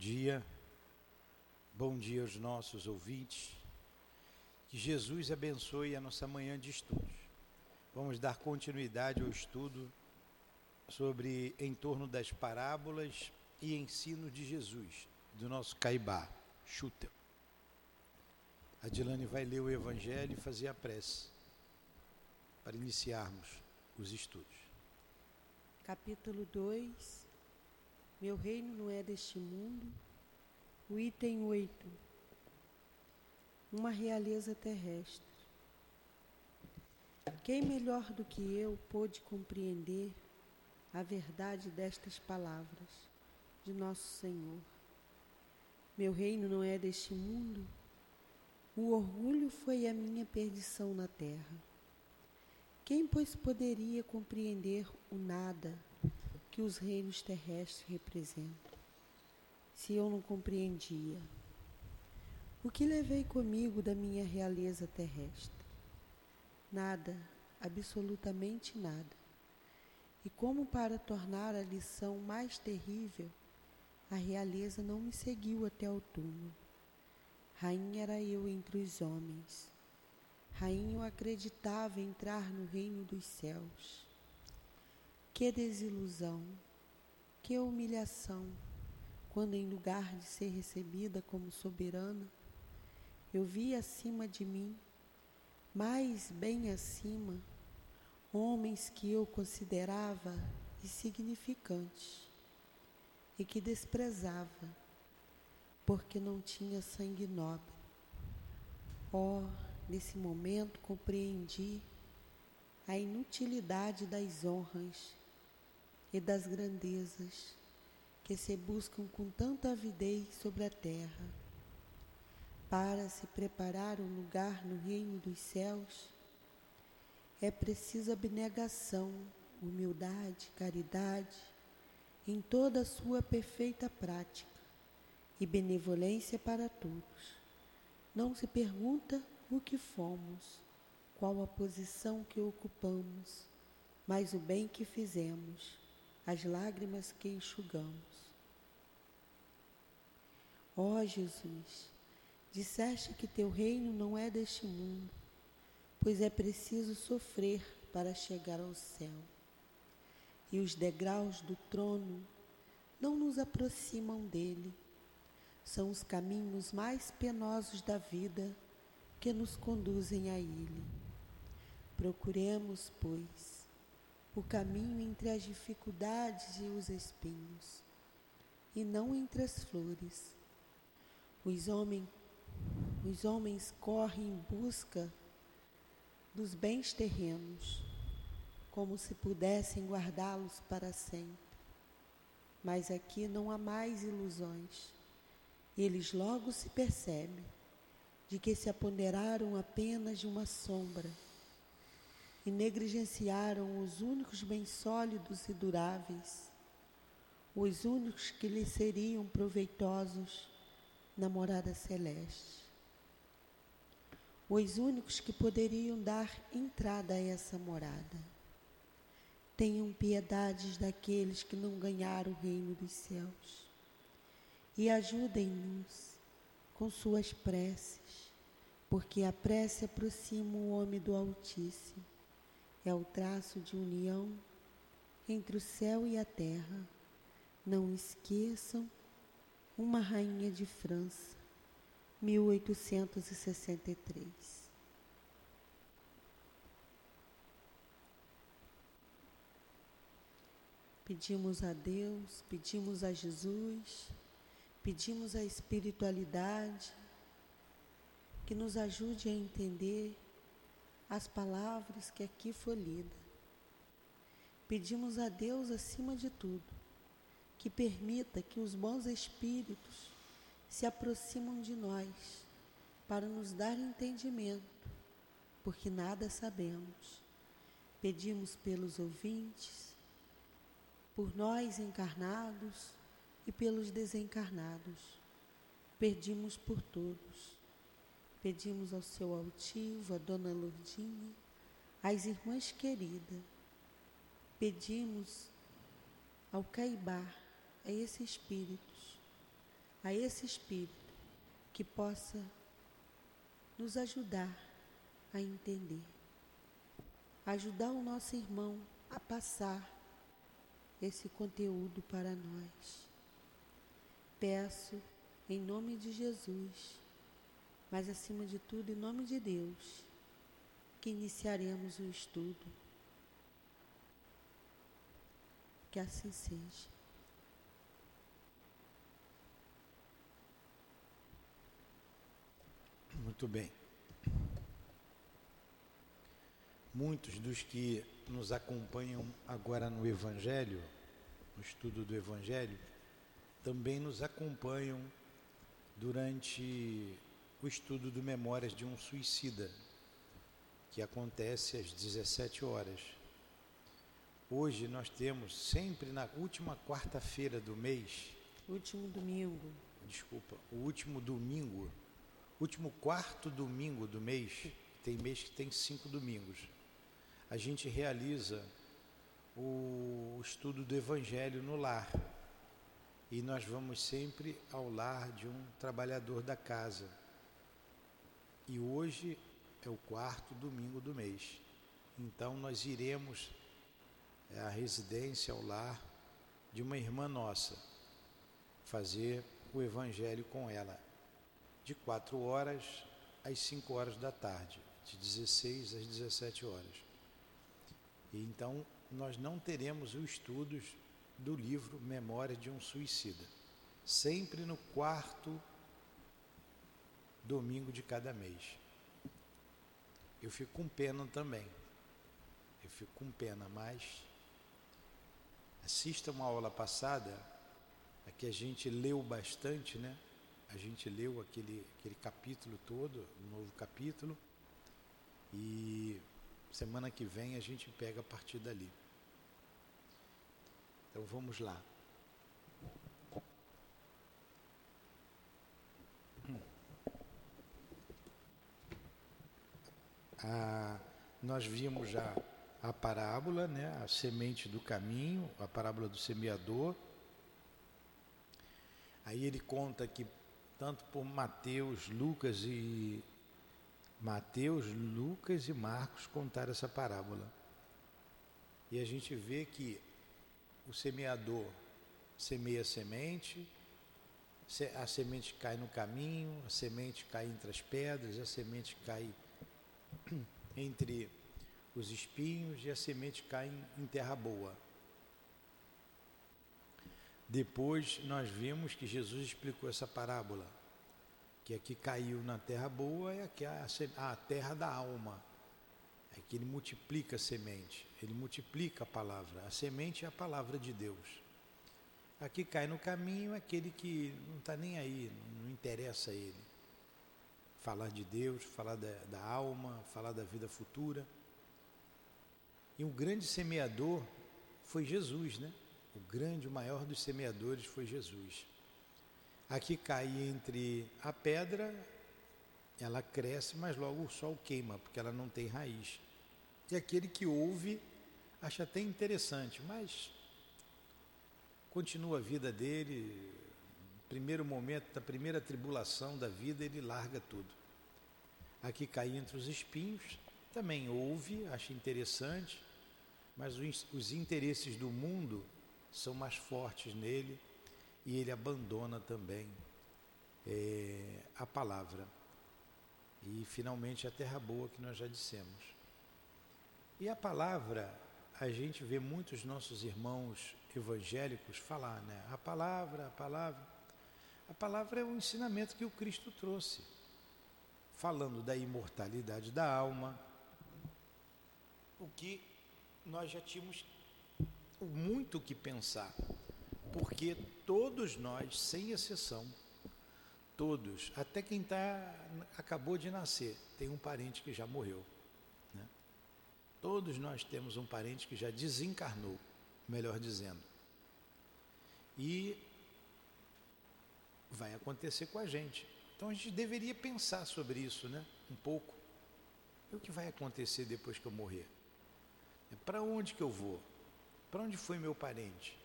dia, bom dia aos nossos ouvintes. Que Jesus abençoe a nossa manhã de estudos. Vamos dar continuidade ao estudo sobre em torno das parábolas e ensino de Jesus, do nosso Caibá, Chuta. A Dilane vai ler o Evangelho e fazer a prece para iniciarmos os estudos. Capítulo 2 meu reino não é deste mundo. O item 8. Uma realeza terrestre. Quem melhor do que eu pôde compreender a verdade destas palavras de nosso Senhor? Meu reino não é deste mundo. O orgulho foi a minha perdição na terra. Quem, pois, poderia compreender o nada que os reinos terrestres representam. Se eu não compreendia, o que levei comigo da minha realeza terrestre? Nada, absolutamente nada. E como para tornar a lição mais terrível, a realeza não me seguiu até o túmulo. Rainha era eu entre os homens. Rainha eu acreditava entrar no reino dos céus. Que desilusão, que humilhação, quando em lugar de ser recebida como soberana, eu vi acima de mim, mais bem acima, homens que eu considerava insignificantes e que desprezava, porque não tinha sangue nobre. Oh, nesse momento compreendi a inutilidade das honras e das grandezas que se buscam com tanta avidez sobre a terra. Para se preparar um lugar no reino dos céus, é preciso abnegação, humildade, caridade, em toda a sua perfeita prática e benevolência para todos. Não se pergunta o que fomos, qual a posição que ocupamos, mas o bem que fizemos as lágrimas que enxugamos. Ó oh, Jesus, disseste que teu reino não é deste mundo, pois é preciso sofrer para chegar ao céu. E os degraus do trono não nos aproximam dele, são os caminhos mais penosos da vida que nos conduzem a ele. Procuremos, pois, o caminho entre as dificuldades e os espinhos, e não entre as flores. Os, os homens correm em busca dos bens terrenos, como se pudessem guardá-los para sempre. Mas aqui não há mais ilusões. Eles logo se percebem de que se apoderaram apenas de uma sombra e negligenciaram os únicos bens sólidos e duráveis, os únicos que lhes seriam proveitosos na morada celeste, os únicos que poderiam dar entrada a essa morada. Tenham piedades daqueles que não ganharam o reino dos céus. E ajudem-nos com suas preces, porque a prece aproxima o homem do Altíssimo é o traço de união entre o céu e a terra. Não esqueçam, uma rainha de França, 1863. Pedimos a Deus, pedimos a Jesus, pedimos a espiritualidade que nos ajude a entender as palavras que aqui foi lida. Pedimos a Deus, acima de tudo, que permita que os bons espíritos se aproximam de nós para nos dar entendimento, porque nada sabemos. Pedimos pelos ouvintes, por nós encarnados e pelos desencarnados. Pedimos por todos Pedimos ao seu altivo, a dona Lourdinha, às irmãs queridas. Pedimos ao Caibá, a esses espíritos, a esse Espírito que possa nos ajudar a entender, ajudar o nosso irmão a passar esse conteúdo para nós. Peço em nome de Jesus, mas acima de tudo em nome de Deus, que iniciaremos o estudo. Que assim seja. Muito bem. Muitos dos que nos acompanham agora no Evangelho, no estudo do Evangelho, também nos acompanham durante o estudo do Memórias de um Suicida, que acontece às 17 horas. Hoje nós temos sempre na última quarta-feira do mês. Último domingo. Desculpa, o último domingo, último quarto domingo do mês, tem mês que tem cinco domingos a gente realiza o estudo do Evangelho no lar. E nós vamos sempre ao lar de um trabalhador da casa. E hoje é o quarto domingo do mês. Então nós iremos à residência, ao lar de uma irmã nossa, fazer o Evangelho com ela, de quatro horas às cinco horas da tarde, de 16 às 17 horas. E então nós não teremos os estudos do livro Memória de um Suicida. Sempre no quarto domingo de cada mês. Eu fico com pena também. Eu fico com pena, mas assista uma aula passada, a que a gente leu bastante, né? A gente leu aquele, aquele capítulo todo, um novo capítulo, e Semana que vem a gente pega a partir dali. Então vamos lá. Ah, nós vimos já a parábola, né, a semente do caminho, a parábola do semeador. Aí ele conta que tanto por Mateus, Lucas e Mateus, Lucas e Marcos contaram essa parábola. E a gente vê que o semeador semeia a semente, a semente cai no caminho, a semente cai entre as pedras, a semente cai entre os espinhos e a semente cai em terra boa. Depois nós vimos que Jesus explicou essa parábola que aqui caiu na terra boa é a, a terra da alma. É que ele multiplica a semente, ele multiplica a palavra. A semente é a palavra de Deus. Aqui cai no caminho aquele que não está nem aí, não interessa a ele. Falar de Deus, falar da, da alma, falar da vida futura. E o grande semeador foi Jesus, né? O grande, o maior dos semeadores foi Jesus. Aqui cai entre a pedra, ela cresce, mas logo o sol queima, porque ela não tem raiz. E aquele que ouve acha até interessante, mas continua a vida dele, primeiro momento da primeira tribulação da vida, ele larga tudo. Aqui cai entre os espinhos, também ouve, acha interessante, mas os, os interesses do mundo são mais fortes nele e ele abandona também é, a palavra. E finalmente a terra boa que nós já dissemos. E a palavra, a gente vê muitos nossos irmãos evangélicos falar, né? A palavra, a palavra. A palavra é o ensinamento que o Cristo trouxe, falando da imortalidade da alma, o que nós já tínhamos muito que pensar porque todos nós, sem exceção, todos, até quem tá, acabou de nascer, tem um parente que já morreu. Né? Todos nós temos um parente que já desencarnou, melhor dizendo. E vai acontecer com a gente. Então a gente deveria pensar sobre isso, né? Um pouco. E o que vai acontecer depois que eu morrer? Para onde que eu vou? Para onde foi meu parente?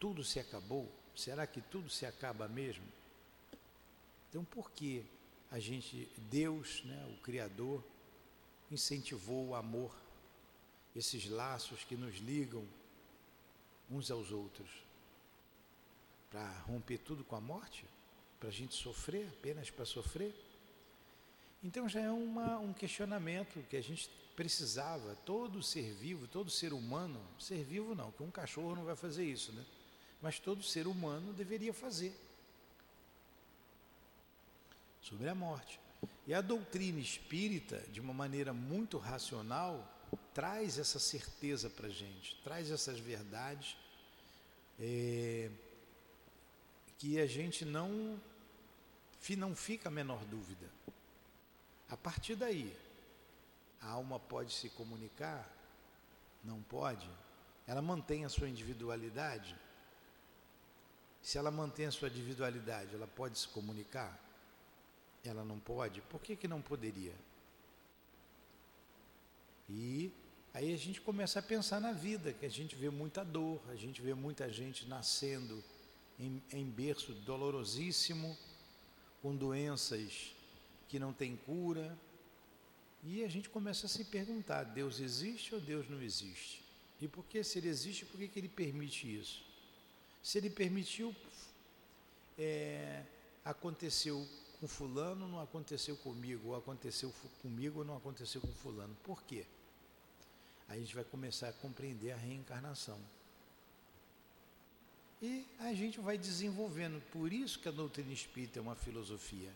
tudo se acabou, Será que tudo se acaba mesmo? Então, por que a gente, Deus, né, o Criador, incentivou o amor, esses laços que nos ligam uns aos outros? Para romper tudo com a morte? Para a gente sofrer, apenas para sofrer? Então já é uma, um questionamento que a gente precisava, todo ser vivo, todo ser humano, ser vivo não, que um cachorro não vai fazer isso, né? Mas todo ser humano deveria fazer sobre a morte. E a doutrina espírita, de uma maneira muito racional, traz essa certeza para a gente, traz essas verdades é, que a gente não, não fica a menor dúvida. A partir daí, a alma pode se comunicar? Não pode? Ela mantém a sua individualidade? Se ela mantém a sua individualidade, ela pode se comunicar? Ela não pode? Por que, que não poderia? E aí a gente começa a pensar na vida, que a gente vê muita dor, a gente vê muita gente nascendo em, em berço dolorosíssimo, com doenças que não têm cura, e a gente começa a se perguntar: Deus existe ou Deus não existe? E por que, se ele existe, por que, que ele permite isso? Se ele permitiu, é, aconteceu com Fulano, não aconteceu comigo, ou aconteceu comigo, não aconteceu com Fulano. Por quê? Aí a gente vai começar a compreender a reencarnação. E a gente vai desenvolvendo. Por isso que a doutrina espírita é uma filosofia.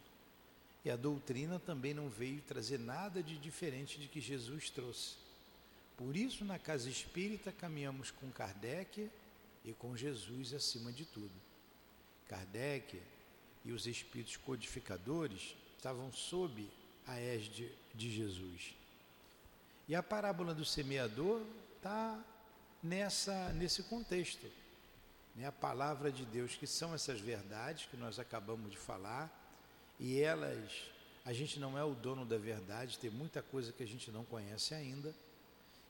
E a doutrina também não veio trazer nada de diferente de que Jesus trouxe. Por isso, na casa espírita, caminhamos com Kardec e com Jesus acima de tudo. Kardec e os espíritos codificadores estavam sob a égide de Jesus. E a parábola do semeador está nessa nesse contexto. Né? A palavra de Deus, que são essas verdades que nós acabamos de falar, e elas, a gente não é o dono da verdade, tem muita coisa que a gente não conhece ainda.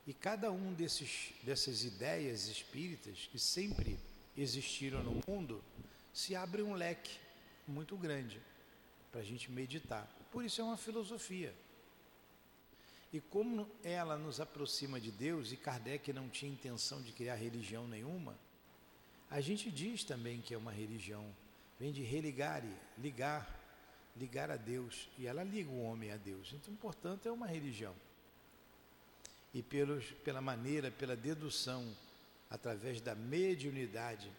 E cada um desses, dessas ideias espíritas que sempre existiram no mundo, se abre um leque muito grande para a gente meditar. Por isso é uma filosofia. E como ela nos aproxima de Deus, e Kardec não tinha intenção de criar religião nenhuma, a gente diz também que é uma religião, vem de religar, ligar ligar a Deus, e ela liga o homem a Deus. Então, portanto, é uma religião. E pelos, pela maneira, pela dedução, através da mediunidade,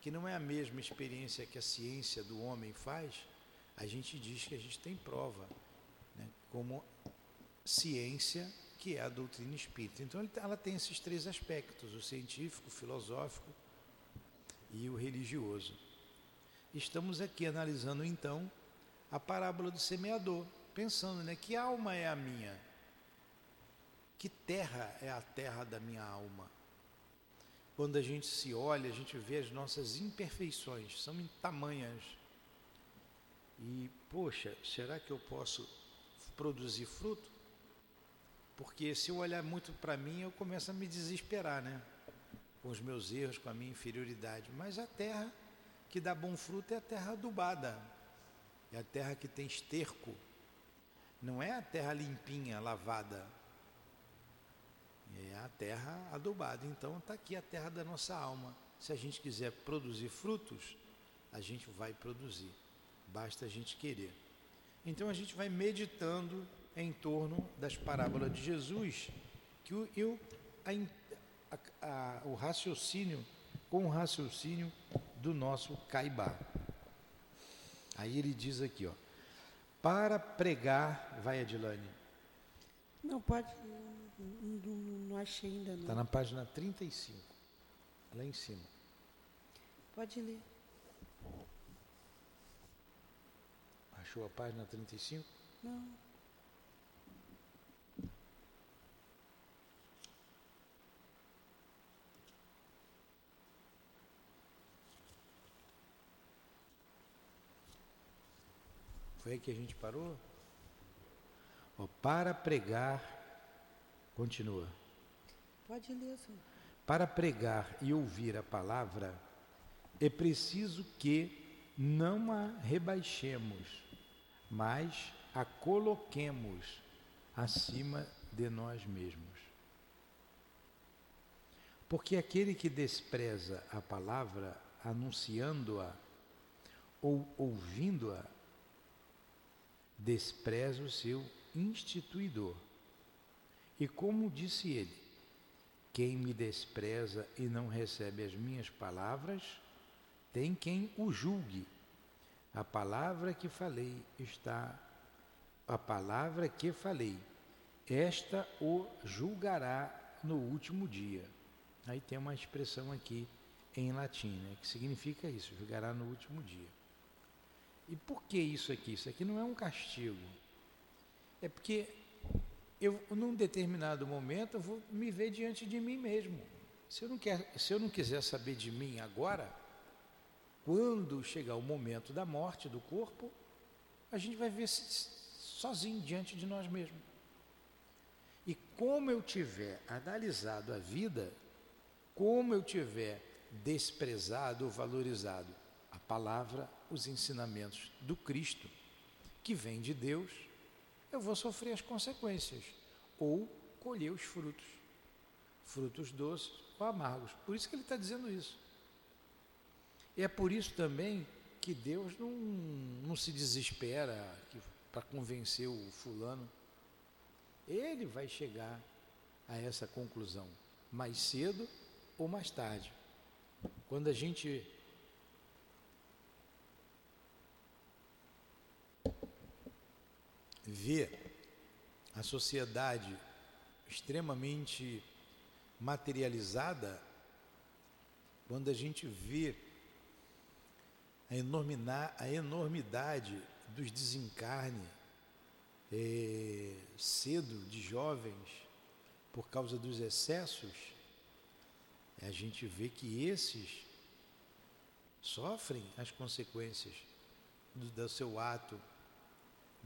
que não é a mesma experiência que a ciência do homem faz, a gente diz que a gente tem prova, né, como ciência, que é a doutrina espírita. Então, ela tem esses três aspectos: o científico, o filosófico e o religioso. Estamos aqui analisando então a parábola do semeador, pensando, né, que alma é a minha? Que terra é a terra da minha alma? Quando a gente se olha, a gente vê as nossas imperfeições, são tamanhas. E, poxa, será que eu posso produzir fruto? Porque se eu olhar muito para mim, eu começo a me desesperar, né? Com os meus erros, com a minha inferioridade. Mas a terra que dá bom fruto é a terra adubada, é a terra que tem esterco. Não é a terra limpinha, lavada. É a terra adubada. Então está aqui a terra da nossa alma. Se a gente quiser produzir frutos, a gente vai produzir. Basta a gente querer. Então a gente vai meditando em torno das parábolas de Jesus, que eu, a, a, o raciocínio, com o raciocínio do nosso Caibá. Aí ele diz aqui, ó, para pregar, vai Adilane. Não, pode, não, não achei ainda não. Está na página 35, lá em cima. Pode ler. Achou a página 35? Não. Foi aí que a gente parou? Ó, para pregar, continua. Pode ler, senhor. Para pregar e ouvir a palavra, é preciso que não a rebaixemos, mas a coloquemos acima de nós mesmos. Porque aquele que despreza a palavra, anunciando-a ou ouvindo-a, despreza o seu instituidor. E como disse ele, quem me despreza e não recebe as minhas palavras, tem quem o julgue. A palavra que falei está, a palavra que falei, esta o julgará no último dia. Aí tem uma expressão aqui em latim, né, que significa isso, julgará no último dia. E por que isso aqui? Isso aqui não é um castigo. É porque eu, num determinado momento, eu vou me ver diante de mim mesmo. Se eu não, quer, se eu não quiser saber de mim agora, quando chegar o momento da morte do corpo, a gente vai ver sozinho diante de nós mesmos. E como eu tiver analisado a vida, como eu tiver desprezado ou valorizado a palavra, os ensinamentos do Cristo, que vem de Deus, eu vou sofrer as consequências ou colher os frutos, frutos doces ou amargos. Por isso que ele está dizendo isso. E é por isso também que Deus não, não se desespera para convencer o fulano. Ele vai chegar a essa conclusão mais cedo ou mais tarde. Quando a gente vê a sociedade extremamente materializada, quando a gente vê a, a enormidade dos desencarnes é, cedo de jovens por causa dos excessos, a gente vê que esses sofrem as consequências do, do seu ato,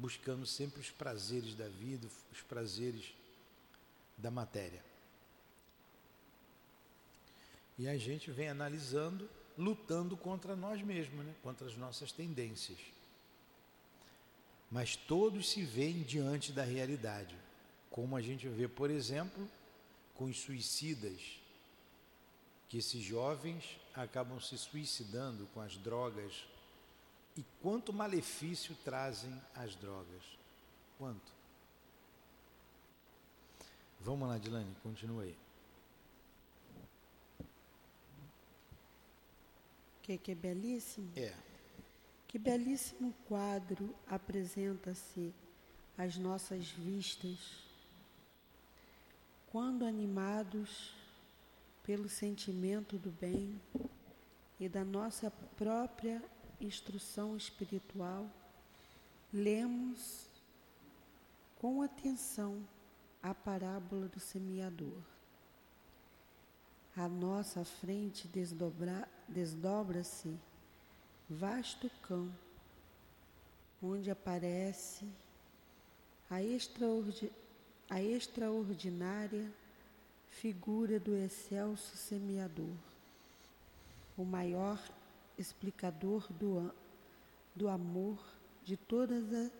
buscando sempre os prazeres da vida, os prazeres da matéria. E a gente vem analisando, lutando contra nós mesmos, né? contra as nossas tendências. Mas todos se veem diante da realidade, como a gente vê, por exemplo, com os suicidas que esses jovens acabam se suicidando com as drogas. E quanto malefício trazem as drogas? Quanto? Vamos lá, Dilane, continua aí. Que, que é belíssimo? É. Que belíssimo quadro apresenta-se às nossas vistas quando animados pelo sentimento do bem e da nossa própria instrução espiritual, lemos com atenção a parábola do semeador. À nossa frente desdobra-se vasto campo, onde aparece a, extraordi a extraordinária figura do excelso semeador, o maior explicador do, do amor de todas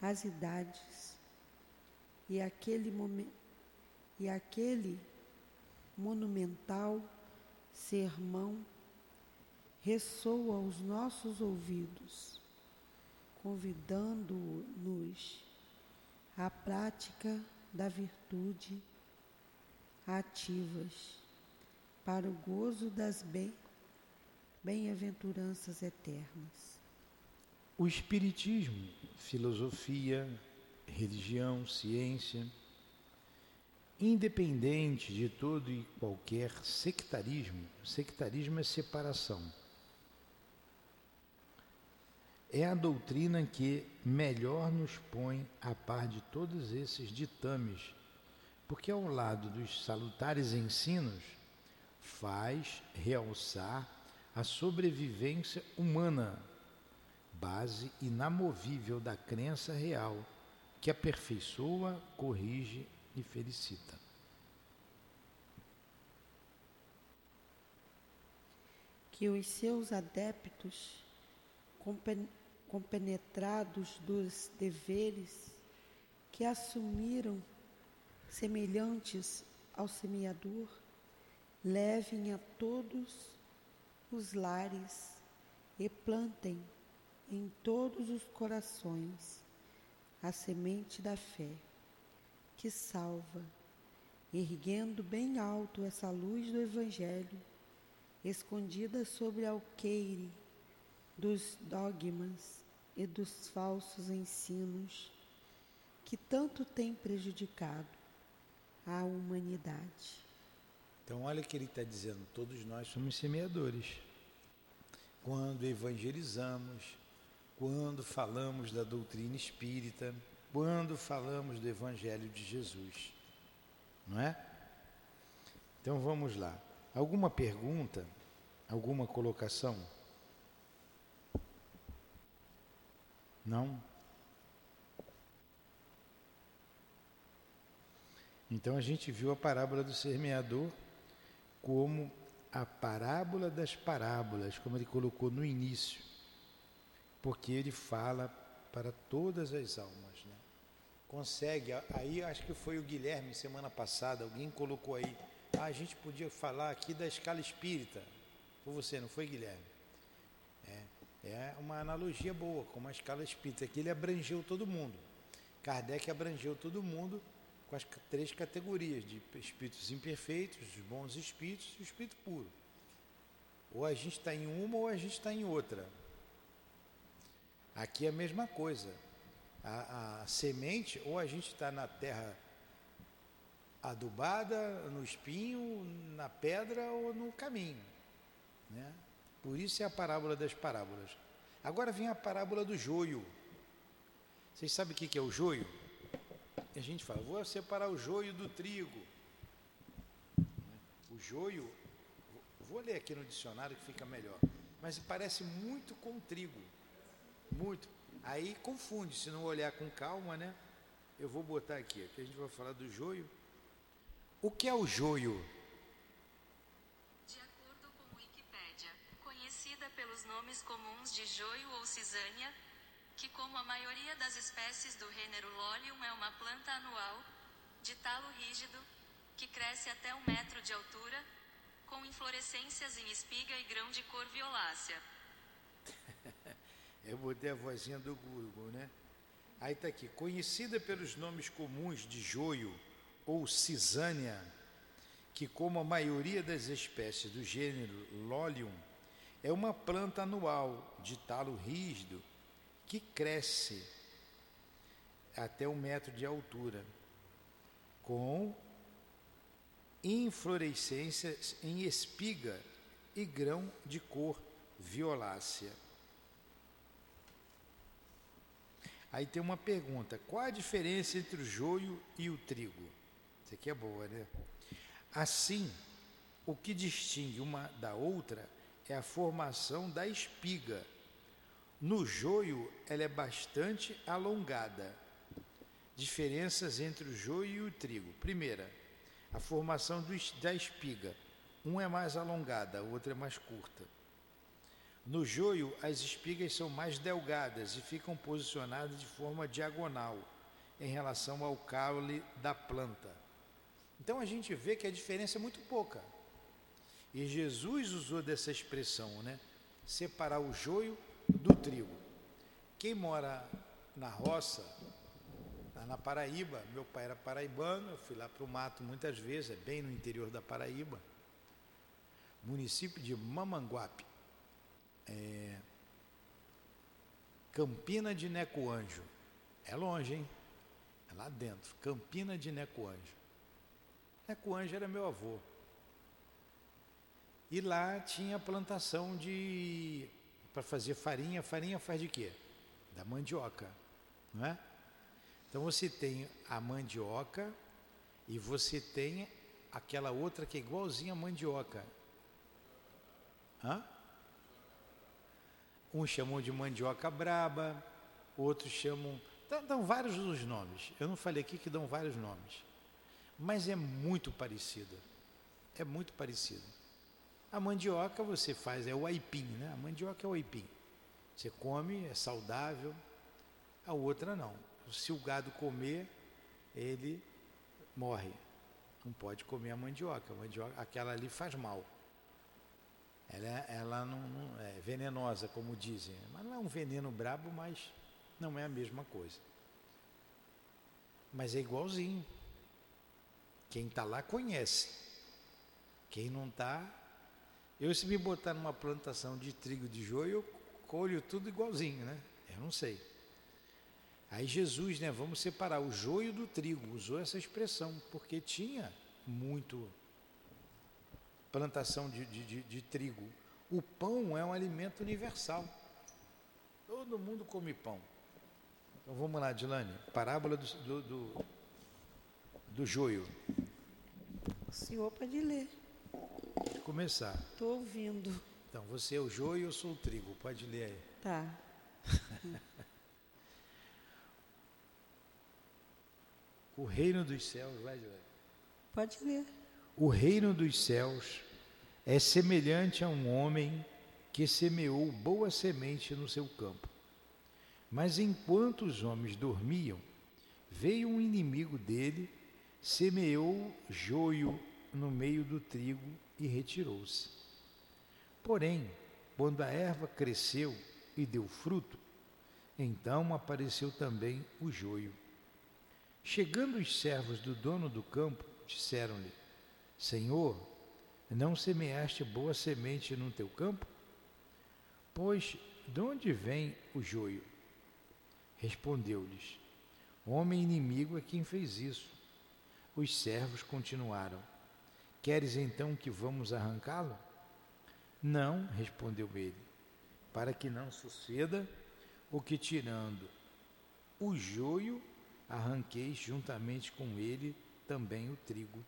as idades. E aquele, momento, e aquele monumental sermão ressoa aos nossos ouvidos, convidando-nos à prática da virtude ativas para o gozo das bem-aventuranças eternas. O Espiritismo, filosofia, religião, ciência, independente de todo e qualquer sectarismo, sectarismo é separação. É a doutrina que melhor nos põe a par de todos esses ditames porque ao lado dos salutares ensinos, faz realçar a sobrevivência humana, base inamovível da crença real, que aperfeiçoa, corrige e felicita. que os seus adeptos, compenetrados dos deveres que assumiram semelhantes ao semeador, levem a todos os lares e plantem em todos os corações a semente da fé, que salva, erguendo bem alto essa luz do Evangelho, escondida sobre a alqueire dos dogmas e dos falsos ensinos que tanto tem prejudicado a humanidade. Então, olha o que ele está dizendo: todos nós somos semeadores. Quando evangelizamos, quando falamos da doutrina espírita, quando falamos do Evangelho de Jesus. Não é? Então vamos lá. Alguma pergunta? Alguma colocação? Não? Então a gente viu a parábola do semeador como a parábola das parábolas, como ele colocou no início porque ele fala para todas as almas. Né? Consegue, aí acho que foi o Guilherme semana passada, alguém colocou aí, ah, a gente podia falar aqui da escala espírita. Foi você, não foi Guilherme? É, é uma analogia boa com a escala espírita, que ele abrangeu todo mundo. Kardec abrangeu todo mundo com as três categorias de espíritos imperfeitos, os bons espíritos e o espírito puro. Ou a gente está em uma ou a gente está em outra. Aqui é a mesma coisa. A, a semente, ou a gente está na terra adubada, no espinho, na pedra ou no caminho. Né? Por isso é a parábola das parábolas. Agora vem a parábola do joio. Vocês sabem o que é o joio? A gente fala, vou separar o joio do trigo. O joio, vou ler aqui no dicionário que fica melhor, mas parece muito com trigo. Muito. Aí confunde, se não olhar com calma, né? Eu vou botar aqui, aqui a gente vai falar do joio. O que é o joio? De acordo com Wikipédia, conhecida pelos nomes comuns de joio ou cisânia, que como a maioria das espécies do gênero Lolium é uma planta anual, de talo rígido, que cresce até um metro de altura, com inflorescências em espiga e grão de cor violácea. Eu botei a vozinha do Google, né? Aí está aqui, conhecida pelos nomes comuns de joio ou cisânia, que como a maioria das espécies do gênero Lolium, é uma planta anual de talo rígido que cresce até um metro de altura, com inflorescências em espiga e grão de cor violácea. Aí tem uma pergunta: qual a diferença entre o joio e o trigo? Isso aqui é boa, né? Assim, o que distingue uma da outra é a formação da espiga. No joio, ela é bastante alongada. Diferenças entre o joio e o trigo. Primeira, a formação do, da espiga. Um é mais alongada, a outra é mais curta. No joio, as espigas são mais delgadas e ficam posicionadas de forma diagonal em relação ao caule da planta. Então a gente vê que a diferença é muito pouca. E Jesus usou dessa expressão, né? Separar o joio do trigo. Quem mora na roça, na Paraíba, meu pai era paraibano, eu fui lá para o mato muitas vezes, é bem no interior da Paraíba, município de Mamanguape é, Campina de Necoanjo. É longe, hein? É lá dentro. Campina de Necoanjo. Necoanjo era meu avô. E lá tinha plantação de. Para fazer farinha. Farinha faz de quê? Da mandioca. Não é? Então você tem a mandioca e você tem aquela outra que é igualzinha a mandioca. Hã? Uns chamam de mandioca braba, outros chamam. Dão, dão vários os nomes. Eu não falei aqui que dão vários nomes. Mas é muito parecida. É muito parecida. A mandioca você faz, é o aipim, né? A mandioca é o aipim. Você come, é saudável. A outra não. Se o gado comer, ele morre. Não pode comer a mandioca. A mandioca aquela ali faz mal. Ela, ela não, não, é venenosa, como dizem. Mas não é um veneno brabo, mas não é a mesma coisa. Mas é igualzinho. Quem está lá conhece. Quem não está. Eu, se me botar numa plantação de trigo de joio, eu colho tudo igualzinho, né? Eu não sei. Aí Jesus, né, vamos separar o joio do trigo, usou essa expressão, porque tinha muito plantação de, de, de, de trigo. O pão é um alimento universal. Todo mundo come pão. Então vamos lá, Dilane. Parábola do, do, do, do joio. O senhor pode ler. Começar. Estou ouvindo. Então, você é o joio e eu sou o trigo. Pode ler aí. Tá. o reino dos céus, vai. Pode ler. O reino dos céus é semelhante a um homem que semeou boa semente no seu campo. Mas enquanto os homens dormiam, veio um inimigo dele, semeou joio no meio do trigo e retirou-se. Porém, quando a erva cresceu e deu fruto, então apareceu também o joio. Chegando os servos do dono do campo, disseram-lhe: Senhor, não semeaste boa semente no teu campo? Pois de onde vem o joio? Respondeu-lhes: Homem inimigo é quem fez isso. Os servos continuaram: Queres então que vamos arrancá-lo? Não, respondeu ele, para que não suceda o que tirando o joio arranqueis juntamente com ele também o trigo.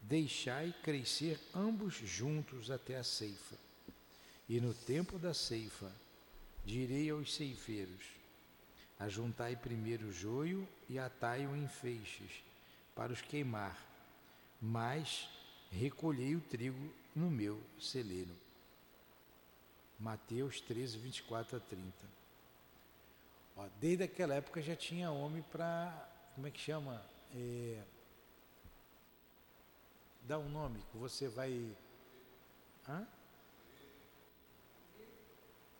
Deixai crescer ambos juntos até a ceifa. E no tempo da ceifa, direi aos ceifeiros: Ajuntai primeiro o joio e atai-o em feixes, para os queimar, mas recolhei o trigo no meu celeiro. Mateus 13, 24 a 30. Ó, desde aquela época já tinha homem para, como é que chama? É, dá um nome que você vai. Hã?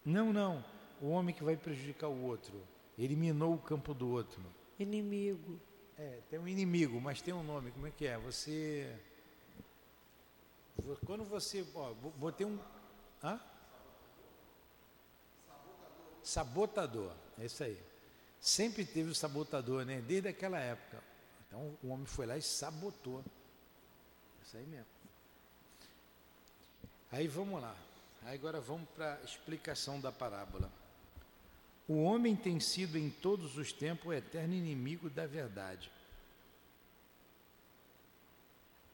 Não, não. O homem que vai prejudicar o outro. Ele minou o campo do outro. Inimigo. É, tem um inimigo, mas tem um nome. Como é que é? Você. Quando você. Ó, botei um. Hã? Sabotador. É isso aí. Sempre teve o sabotador, né? Desde aquela época. Então o homem foi lá e sabotou. Isso aí mesmo. Aí vamos lá. Aí agora vamos para a explicação da parábola. O homem tem sido em todos os tempos o eterno inimigo da verdade.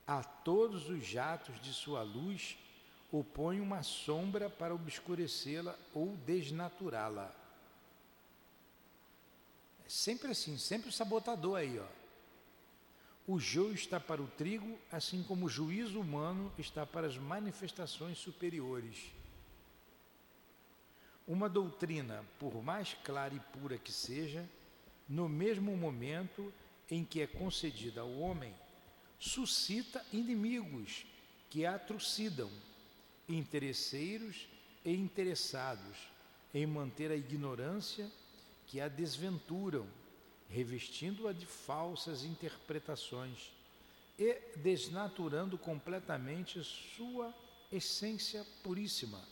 A todos os jatos de sua luz opõe uma sombra para obscurecê-la ou desnaturá-la. É sempre assim, sempre o sabotador aí, ó. O joio está para o trigo, assim como o juízo humano está para as manifestações superiores. Uma doutrina, por mais clara e pura que seja, no mesmo momento em que é concedida ao homem, suscita inimigos que a trucidam, interesseiros e interessados em manter a ignorância que a desventuram, revestindo-a de falsas interpretações e desnaturando completamente sua essência puríssima.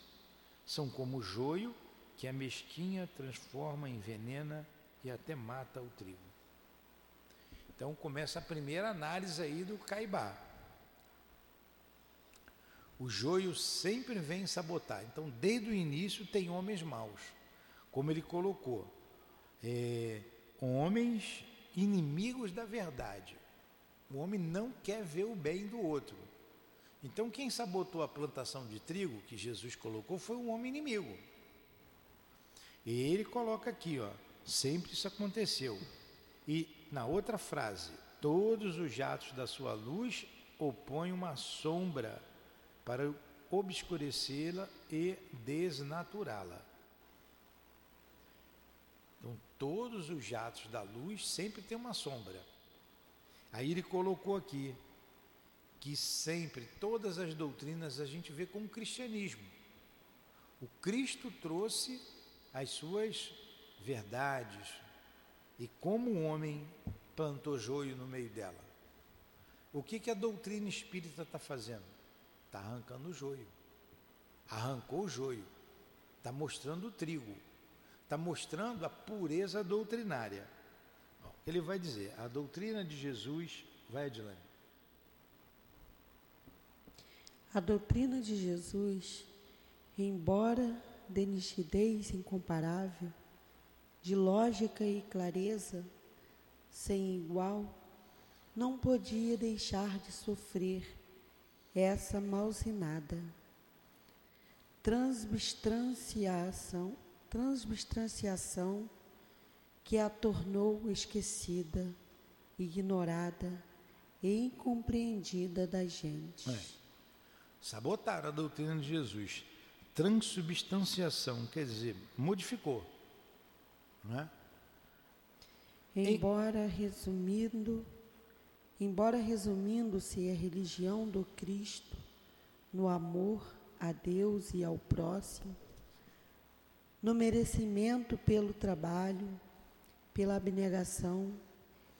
São como joio que a mesquinha transforma, envenena e até mata o trigo. Então começa a primeira análise aí do Caibá. O joio sempre vem sabotar. Então, desde o início, tem homens maus. Como ele colocou, é, homens inimigos da verdade. O homem não quer ver o bem do outro. Então, quem sabotou a plantação de trigo que Jesus colocou foi um homem inimigo. E ele coloca aqui, ó, sempre isso aconteceu. E na outra frase, todos os jatos da sua luz opõem uma sombra para obscurecê-la e desnaturá-la. Então, todos os jatos da luz sempre tem uma sombra. Aí ele colocou aqui que sempre, todas as doutrinas a gente vê com o cristianismo. O Cristo trouxe as suas verdades e como o homem plantou joio no meio dela. O que, que a doutrina espírita está fazendo? Está arrancando o joio. Arrancou o joio. Está mostrando o trigo. Está mostrando a pureza doutrinária. Ele vai dizer, a doutrina de Jesus, vai Adilane. A doutrina de Jesus, embora de nitidez incomparável, de lógica e clareza sem igual, não podia deixar de sofrer essa malsinada transubstanciação, transubstanciação que a tornou esquecida, ignorada e incompreendida da gente. É. Sabotaram a doutrina de Jesus. Transubstanciação, quer dizer, modificou. Não é? Embora resumindo, embora resumindo-se a religião do Cristo no amor a Deus e ao próximo, no merecimento pelo trabalho, pela abnegação,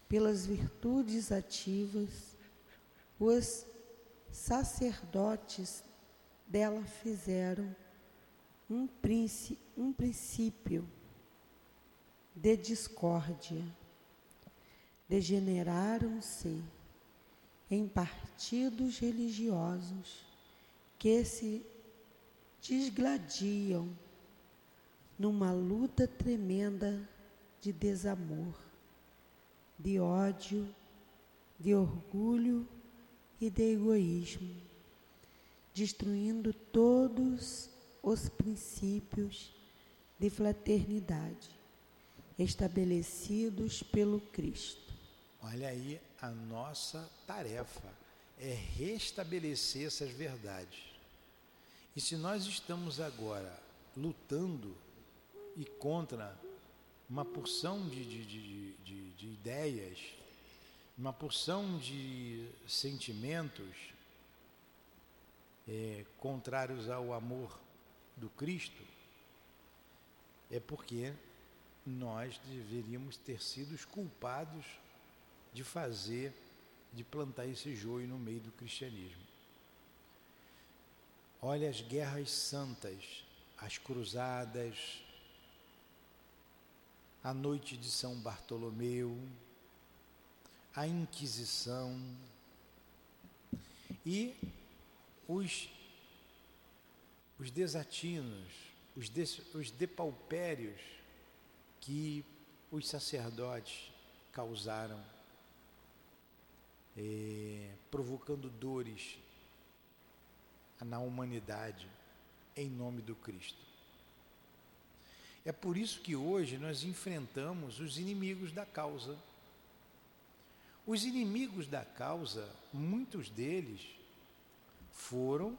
pelas virtudes ativas, os sacerdotes dela fizeram um, um princípio de discórdia. Degeneraram-se em partidos religiosos que se desgladiam numa luta tremenda de desamor, de ódio, de orgulho e de egoísmo, destruindo todos os princípios de fraternidade estabelecidos pelo Cristo. Olha aí a nossa tarefa é restabelecer essas verdades. E se nós estamos agora lutando e contra uma porção de, de, de, de, de ideias, uma porção de sentimentos é, contrários ao amor do Cristo, é porque nós deveríamos ter sido os culpados de fazer, de plantar esse joio no meio do cristianismo. Olha as guerras santas, as cruzadas, a noite de São Bartolomeu, a Inquisição e os, os desatinos, os, des, os depaupérios que os sacerdotes causaram, eh, provocando dores na humanidade em nome do Cristo. É por isso que hoje nós enfrentamos os inimigos da causa. Os inimigos da causa, muitos deles foram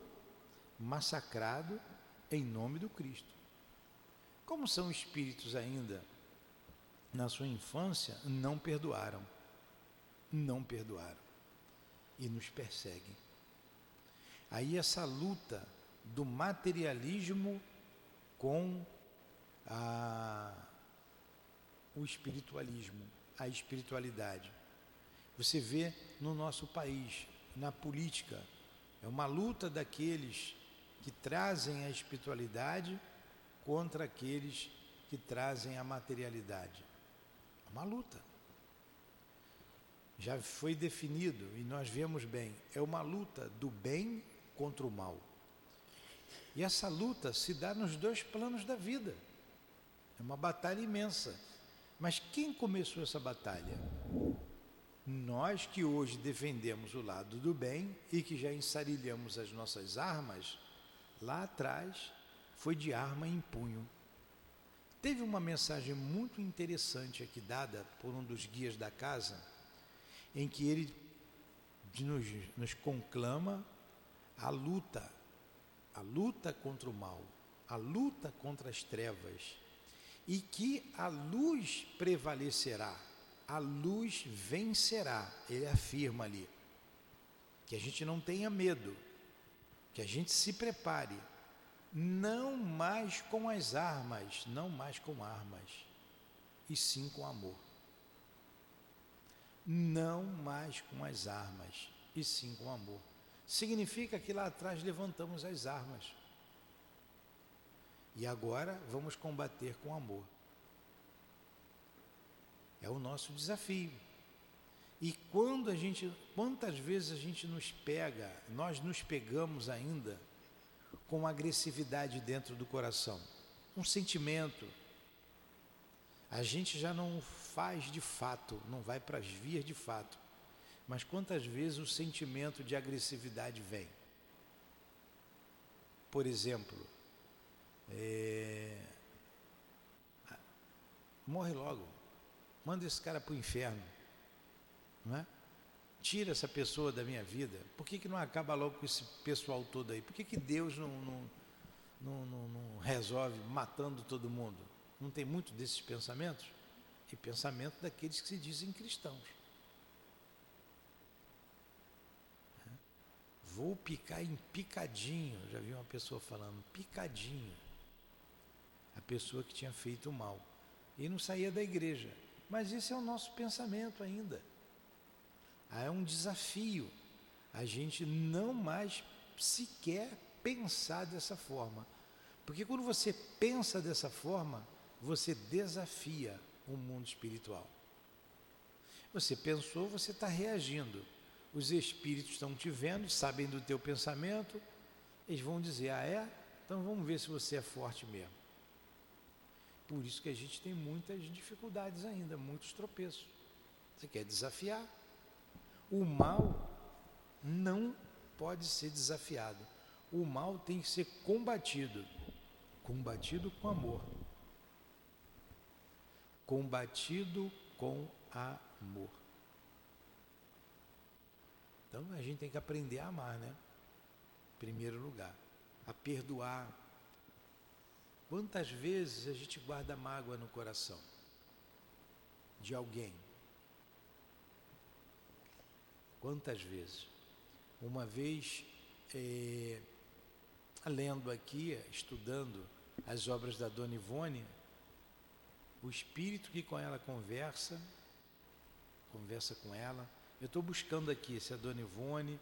massacrados em nome do Cristo. Como são espíritos ainda na sua infância, não perdoaram. Não perdoaram. E nos perseguem. Aí essa luta do materialismo com a, o espiritualismo, a espiritualidade. Você vê no nosso país, na política, é uma luta daqueles que trazem a espiritualidade contra aqueles que trazem a materialidade. É uma luta. Já foi definido e nós vemos bem, é uma luta do bem contra o mal. E essa luta se dá nos dois planos da vida. É uma batalha imensa. Mas quem começou essa batalha? Nós que hoje defendemos o lado do bem e que já ensarilhamos as nossas armas, lá atrás foi de arma em punho. Teve uma mensagem muito interessante aqui dada por um dos guias da casa, em que ele nos, nos conclama a luta a luta contra o mal, a luta contra as trevas, e que a luz prevalecerá, a luz vencerá, ele afirma ali. Que a gente não tenha medo, que a gente se prepare, não mais com as armas, não mais com armas, e sim com amor. Não mais com as armas, e sim com amor. Significa que lá atrás levantamos as armas. E agora vamos combater com amor. É o nosso desafio. E quando a gente, quantas vezes a gente nos pega, nós nos pegamos ainda com agressividade dentro do coração, um sentimento. A gente já não faz de fato, não vai para as vias de fato. Mas quantas vezes o sentimento de agressividade vem? Por exemplo, é... morre logo, manda esse cara para o inferno, é? Tira essa pessoa da minha vida. Por que, que não acaba logo com esse pessoal todo aí? Por que, que Deus não, não, não, não, resolve matando todo mundo? Não tem muito desses pensamentos? E pensamento daqueles que se dizem cristãos. Vou picar em picadinho. Já vi uma pessoa falando, picadinho. A pessoa que tinha feito mal. E não saía da igreja. Mas esse é o nosso pensamento ainda. Ah, é um desafio a gente não mais sequer pensar dessa forma. Porque quando você pensa dessa forma, você desafia o mundo espiritual. Você pensou, você está reagindo os espíritos estão te vendo, sabem do teu pensamento, eles vão dizer: Ah, é? Então vamos ver se você é forte mesmo. Por isso que a gente tem muitas dificuldades ainda, muitos tropeços. Você quer desafiar? O mal não pode ser desafiado. O mal tem que ser combatido. Combatido com amor. Combatido com amor. Então a gente tem que aprender a amar, né? Em primeiro lugar, a perdoar. Quantas vezes a gente guarda mágoa no coração de alguém? Quantas vezes? Uma vez, é, lendo aqui, estudando as obras da Dona Ivone, o espírito que com ela conversa, conversa com ela, eu estou buscando aqui se é a Dona Ivone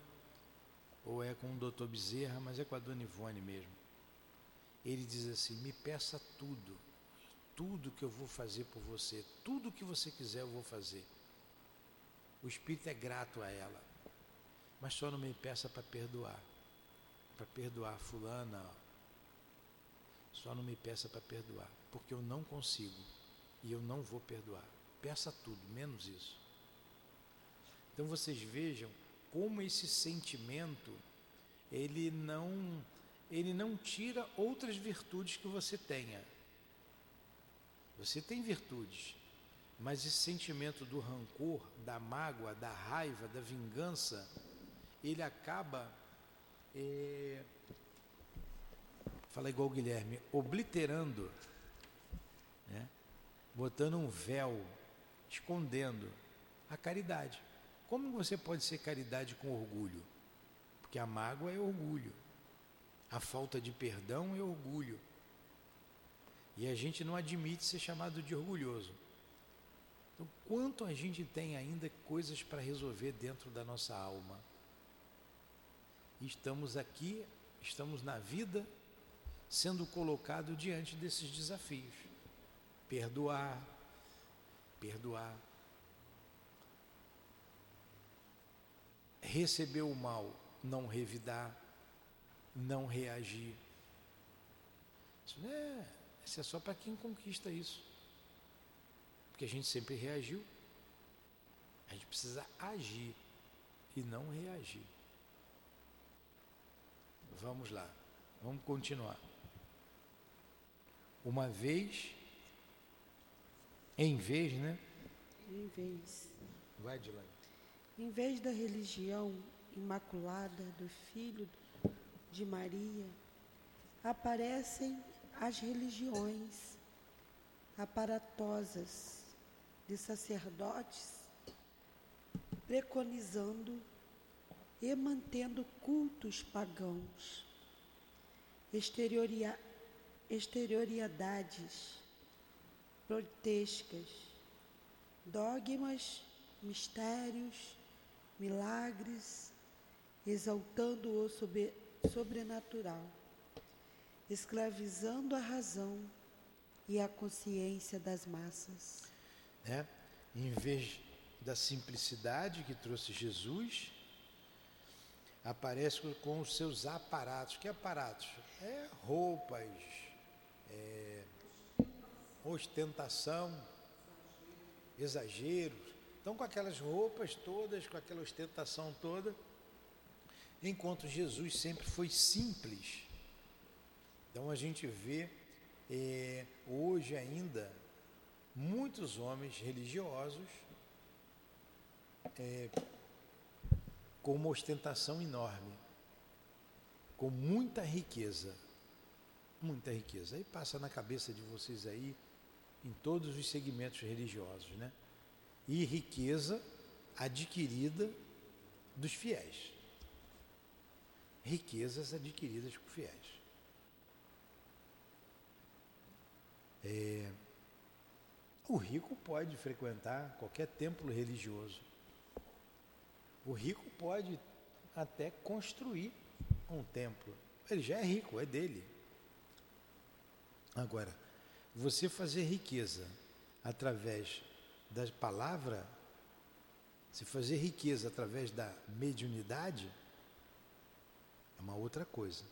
ou é com o doutor Bezerra, mas é com a Dona Ivone mesmo. Ele diz assim: me peça tudo, tudo que eu vou fazer por você, tudo que você quiser eu vou fazer. O Espírito é grato a ela, mas só não me peça para perdoar, para perdoar fulana. Só não me peça para perdoar, porque eu não consigo e eu não vou perdoar. Peça tudo, menos isso. Então vocês vejam como esse sentimento ele não ele não tira outras virtudes que você tenha. Você tem virtudes, mas esse sentimento do rancor, da mágoa, da raiva, da vingança, ele acaba, é, fala igual o Guilherme, obliterando, né? botando um véu, escondendo a caridade. Como você pode ser caridade com orgulho? Porque a mágoa é orgulho. A falta de perdão é orgulho. E a gente não admite ser chamado de orgulhoso. Então, quanto a gente tem ainda coisas para resolver dentro da nossa alma? Estamos aqui, estamos na vida, sendo colocado diante desses desafios. Perdoar, perdoar, recebeu o mal, não revidar, não reagir. Isso é, isso é só para quem conquista isso. Porque a gente sempre reagiu. A gente precisa agir e não reagir. Vamos lá, vamos continuar. Uma vez, em vez, né? Em vez. Vai, Dilane. Em vez da religião imaculada do Filho de Maria aparecem as religiões aparatosas de sacerdotes preconizando e mantendo cultos pagãos, exterioria, exterioriedades grotescas, dogmas, mistérios, milagres, exaltando o sobrenatural, escravizando a razão e a consciência das massas. É, em vez da simplicidade que trouxe Jesus, aparece com os seus aparatos. Que aparatos? É roupas, é, ostentação, exageros. Então, com aquelas roupas todas, com aquela ostentação toda, enquanto Jesus sempre foi simples. Então, a gente vê é, hoje ainda muitos homens religiosos é, com uma ostentação enorme, com muita riqueza, muita riqueza. Aí passa na cabeça de vocês aí, em todos os segmentos religiosos, né? E riqueza adquirida dos fiéis. Riquezas adquiridas por fiéis. É, o rico pode frequentar qualquer templo religioso. O rico pode até construir um templo. Ele já é rico, é dele. Agora, você fazer riqueza através da palavra, se fazer riqueza através da mediunidade, é uma outra coisa.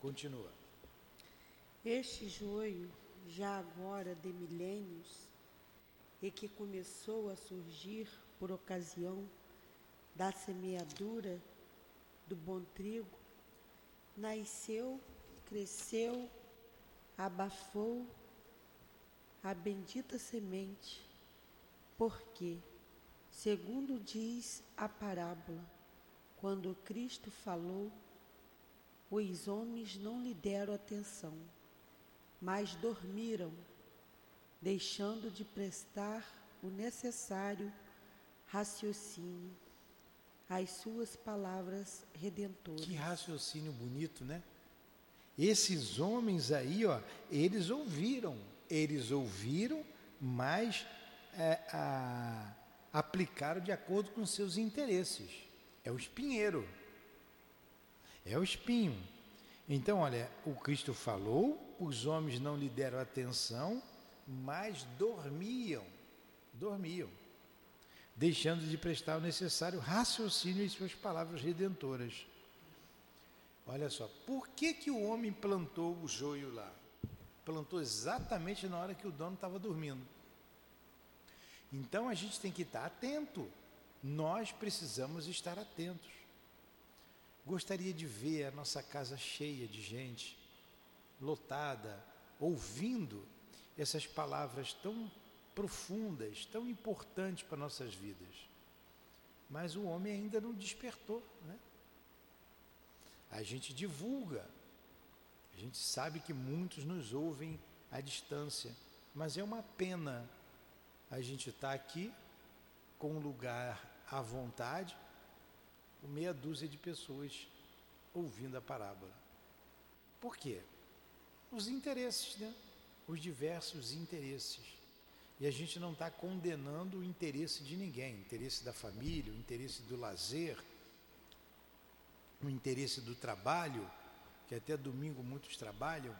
Continua. Este joio, já agora de milênios, e que começou a surgir por ocasião da semeadura do bom trigo, nasceu, cresceu, abafou a bendita semente, porque, segundo diz a parábola, quando Cristo falou, os homens não lhe deram atenção, mas dormiram, deixando de prestar o necessário raciocínio às suas palavras redentoras. Que raciocínio bonito, né? Esses homens aí, ó, eles ouviram, eles ouviram, mas é, a, aplicaram de acordo com seus interesses. É o espinheiro, é o espinho. Então, olha, o Cristo falou, os homens não lhe deram atenção, mas dormiam, dormiam deixando de prestar o necessário raciocínio em suas palavras redentoras. Olha só, por que, que o homem plantou o joio lá? Plantou exatamente na hora que o dono estava dormindo. Então a gente tem que estar atento. Nós precisamos estar atentos. Gostaria de ver a nossa casa cheia de gente, lotada, ouvindo essas palavras tão profundas, tão importantes para nossas vidas. Mas o homem ainda não despertou. Né? A gente divulga, a gente sabe que muitos nos ouvem à distância, mas é uma pena a gente estar tá aqui com um lugar à vontade, com meia dúzia de pessoas ouvindo a parábola. Por quê? Os interesses, né? Os diversos interesses. E a gente não está condenando o interesse de ninguém, o interesse da família, o interesse do lazer, o interesse do trabalho, que até domingo muitos trabalham,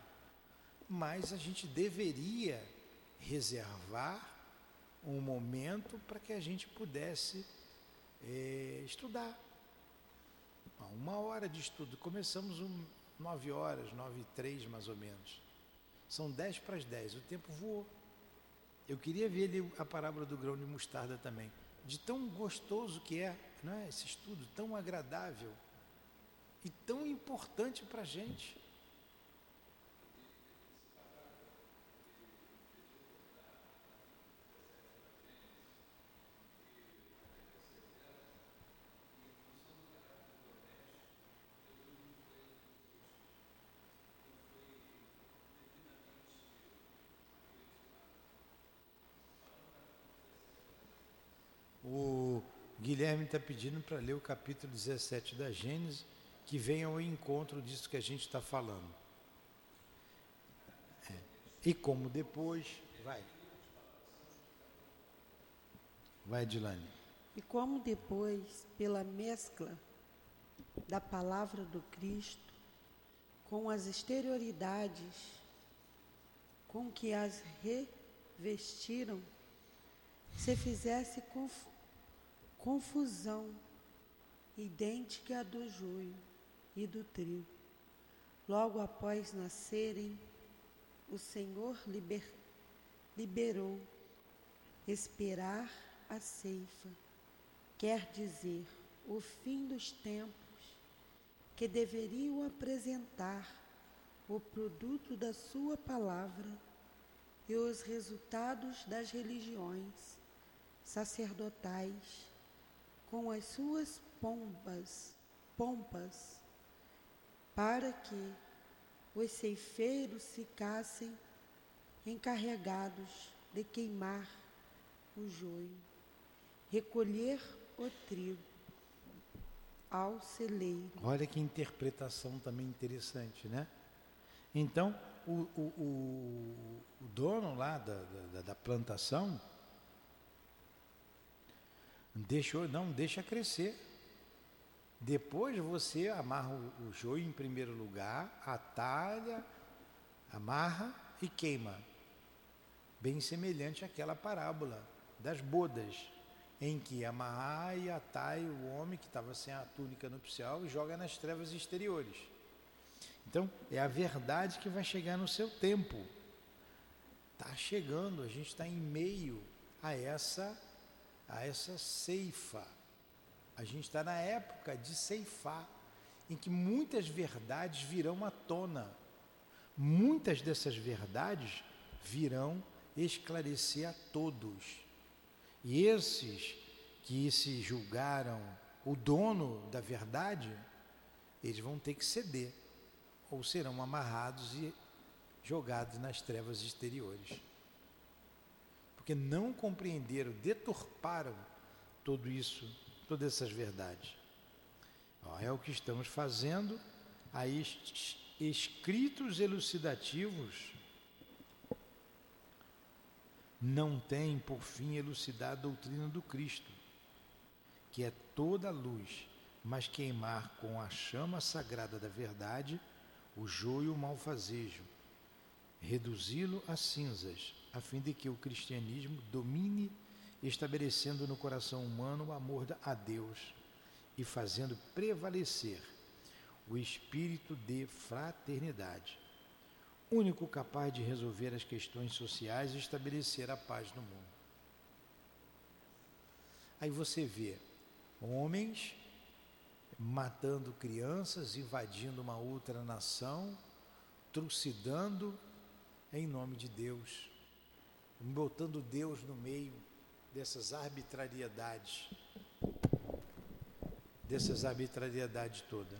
mas a gente deveria reservar um momento para que a gente pudesse é, estudar. Uma hora de estudo. Começamos um, nove horas, nove e três mais ou menos. São dez para as dez. O tempo voou. Eu queria ver ali a parábola do grão de mostarda também. De tão gostoso que é, não é? Esse estudo tão agradável e tão importante para a gente. Guilherme está pedindo para ler o capítulo 17 da Gênesis, que vem ao encontro disso que a gente está falando. É. E como depois. Vai. Vai, Dilane. E como depois, pela mescla da palavra do Cristo com as exterioridades com que as revestiram, se fizesse conf confusão idêntica à do joio e do trigo. Logo após nascerem, o Senhor liber, liberou esperar a ceifa, quer dizer, o fim dos tempos que deveriam apresentar o produto da Sua palavra e os resultados das religiões sacerdotais com as suas pompas, pompas, para que os ceifeiros ficassem encarregados de queimar o joio, recolher o trigo ao celeiro. Olha que interpretação também interessante, né? Então, o, o, o, o dono lá da, da, da, plantação deixou, não, deixa crescer. Depois você amarra o, o joio em primeiro lugar, atalha, amarra e queima. Bem semelhante àquela parábola das bodas em que amarrar e atai o homem que estava sem a túnica nupcial e joga nas trevas exteriores. Então, é a verdade que vai chegar no seu tempo. Está chegando, a gente está em meio a essa, a essa ceifa. A gente está na época de ceifar, em que muitas verdades virão à tona. Muitas dessas verdades virão esclarecer a todos. E esses que se julgaram o dono da verdade, eles vão ter que ceder, ou serão amarrados e jogados nas trevas exteriores. Porque não compreenderam, deturparam tudo isso, todas essas verdades. é o que estamos fazendo, aí escritos elucidativos não tem por fim elucidar a doutrina do Cristo, que é toda luz, mas queimar com a chama sagrada da verdade o joio malfazejo, reduzi-lo a cinzas, a fim de que o cristianismo domine, estabelecendo no coração humano o amor a Deus e fazendo prevalecer o espírito de fraternidade único capaz de resolver as questões sociais e estabelecer a paz no mundo. Aí você vê homens matando crianças, invadindo uma outra nação, trucidando em nome de Deus, botando Deus no meio dessas arbitrariedades, dessas arbitrariedades todas.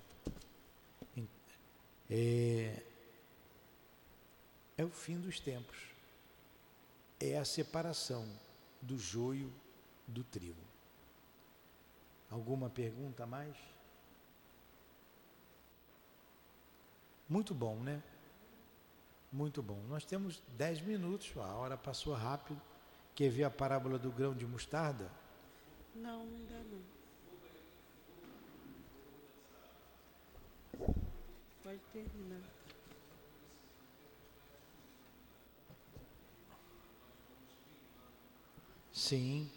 É, é o fim dos tempos. É a separação do joio do trigo. Alguma pergunta mais? Muito bom, né? Muito bom. Nós temos dez minutos, a hora passou rápido. Quer ver a parábola do grão de mostarda? Não, dá não. Pode terminar. Sim.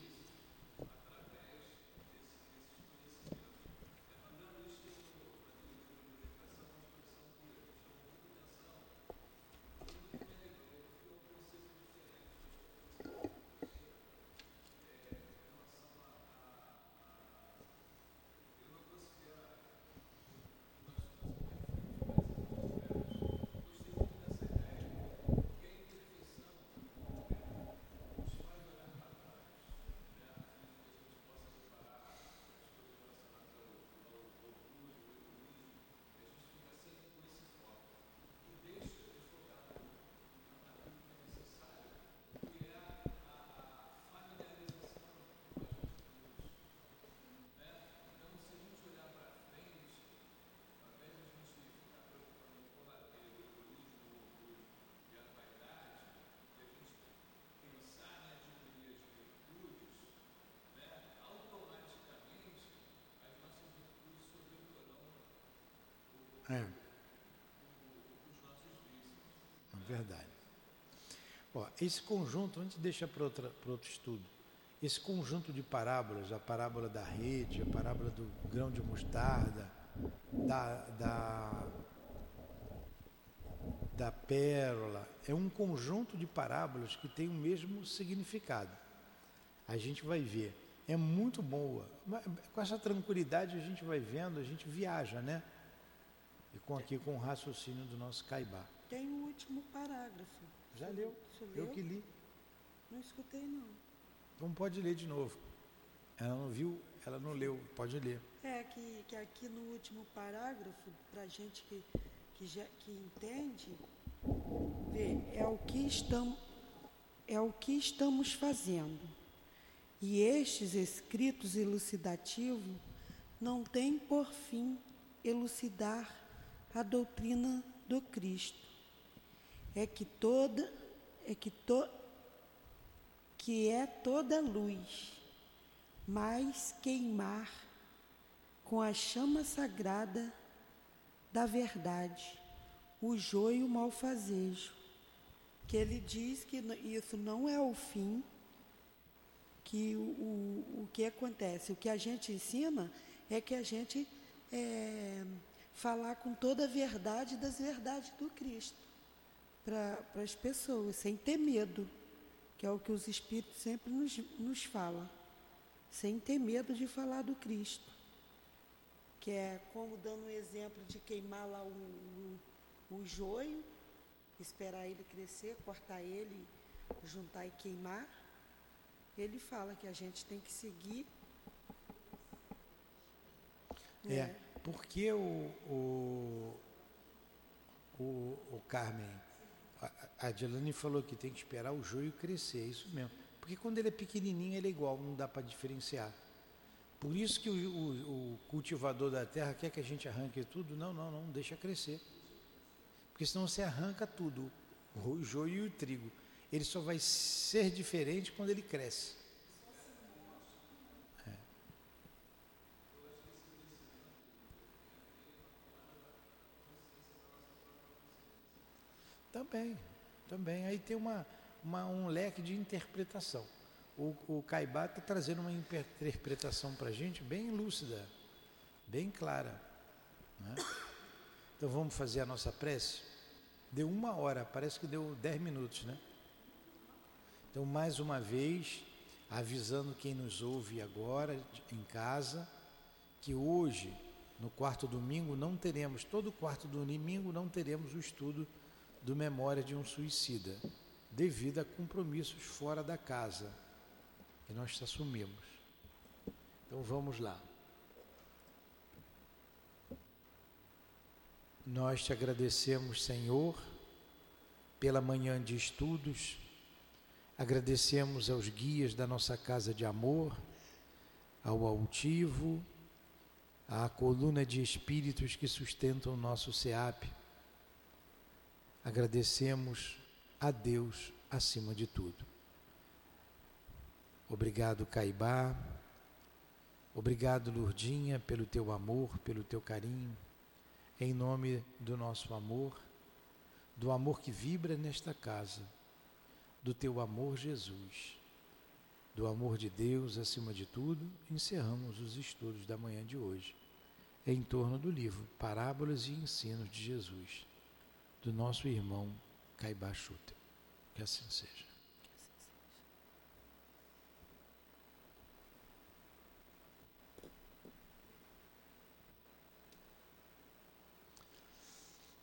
É. É verdade. Ó, esse conjunto, a gente deixa para outro estudo. Esse conjunto de parábolas, a parábola da rede, a parábola do grão de mostarda, da, da, da pérola, é um conjunto de parábolas que tem o mesmo significado. A gente vai ver. É muito boa. Com essa tranquilidade a gente vai vendo, a gente viaja, né? Com aqui com o raciocínio do nosso Caibá. Tem o último parágrafo. Já leu? Eu que li. Não escutei não. Então pode ler de novo. Ela não viu, ela não leu, pode ler. É que, que aqui no último parágrafo, para gente que, que, já, que entende, vê, é o que estamos, é o que estamos fazendo. E estes escritos elucidativos não têm por fim elucidar a doutrina do Cristo. É que toda é que to, que é toda luz, mas queimar com a chama sagrada da verdade o joio malfazejo, que ele diz que isso não é o fim, que o, o, o que acontece, o que a gente ensina é que a gente é, falar com toda a verdade das verdades do Cristo para as pessoas, sem ter medo, que é o que os Espíritos sempre nos, nos falam, sem ter medo de falar do Cristo. Que é como dando um exemplo de queimar lá o, o, o joio, esperar ele crescer, cortar ele, juntar e queimar. Ele fala que a gente tem que seguir. É, é. Porque o, o, o, o Carmen a Dilane falou que tem que esperar o joio crescer, é isso mesmo. Porque quando ele é pequenininho, ele é igual, não dá para diferenciar. Por isso que o, o, o, cultivador da terra quer que a gente arranque tudo. Não, não, não, deixa crescer. Porque senão você arranca tudo, o joio e o trigo. Ele só vai ser diferente quando ele cresce. Também. Também. Aí tem uma, uma um leque de interpretação. O, o Caibá está trazendo uma interpretação para a gente bem lúcida, bem clara. Né? Então vamos fazer a nossa prece? Deu uma hora, parece que deu dez minutos, né? Então, mais uma vez, avisando quem nos ouve agora em casa, que hoje, no quarto domingo, não teremos, todo quarto domingo não teremos o estudo do Memória de um Suicida, devido a compromissos fora da casa que nós assumimos. Então vamos lá. Nós te agradecemos, Senhor, pela manhã de estudos, agradecemos aos guias da nossa casa de amor, ao altivo, à coluna de espíritos que sustentam o nosso SEAP agradecemos a Deus acima de tudo. Obrigado, Caibá. Obrigado, Lurdinha, pelo teu amor, pelo teu carinho. Em nome do nosso amor, do amor que vibra nesta casa, do teu amor, Jesus, do amor de Deus acima de tudo, encerramos os estudos da manhã de hoje, em torno do livro Parábolas e Ensinos de Jesus do nosso irmão Caibachuta. Que assim seja.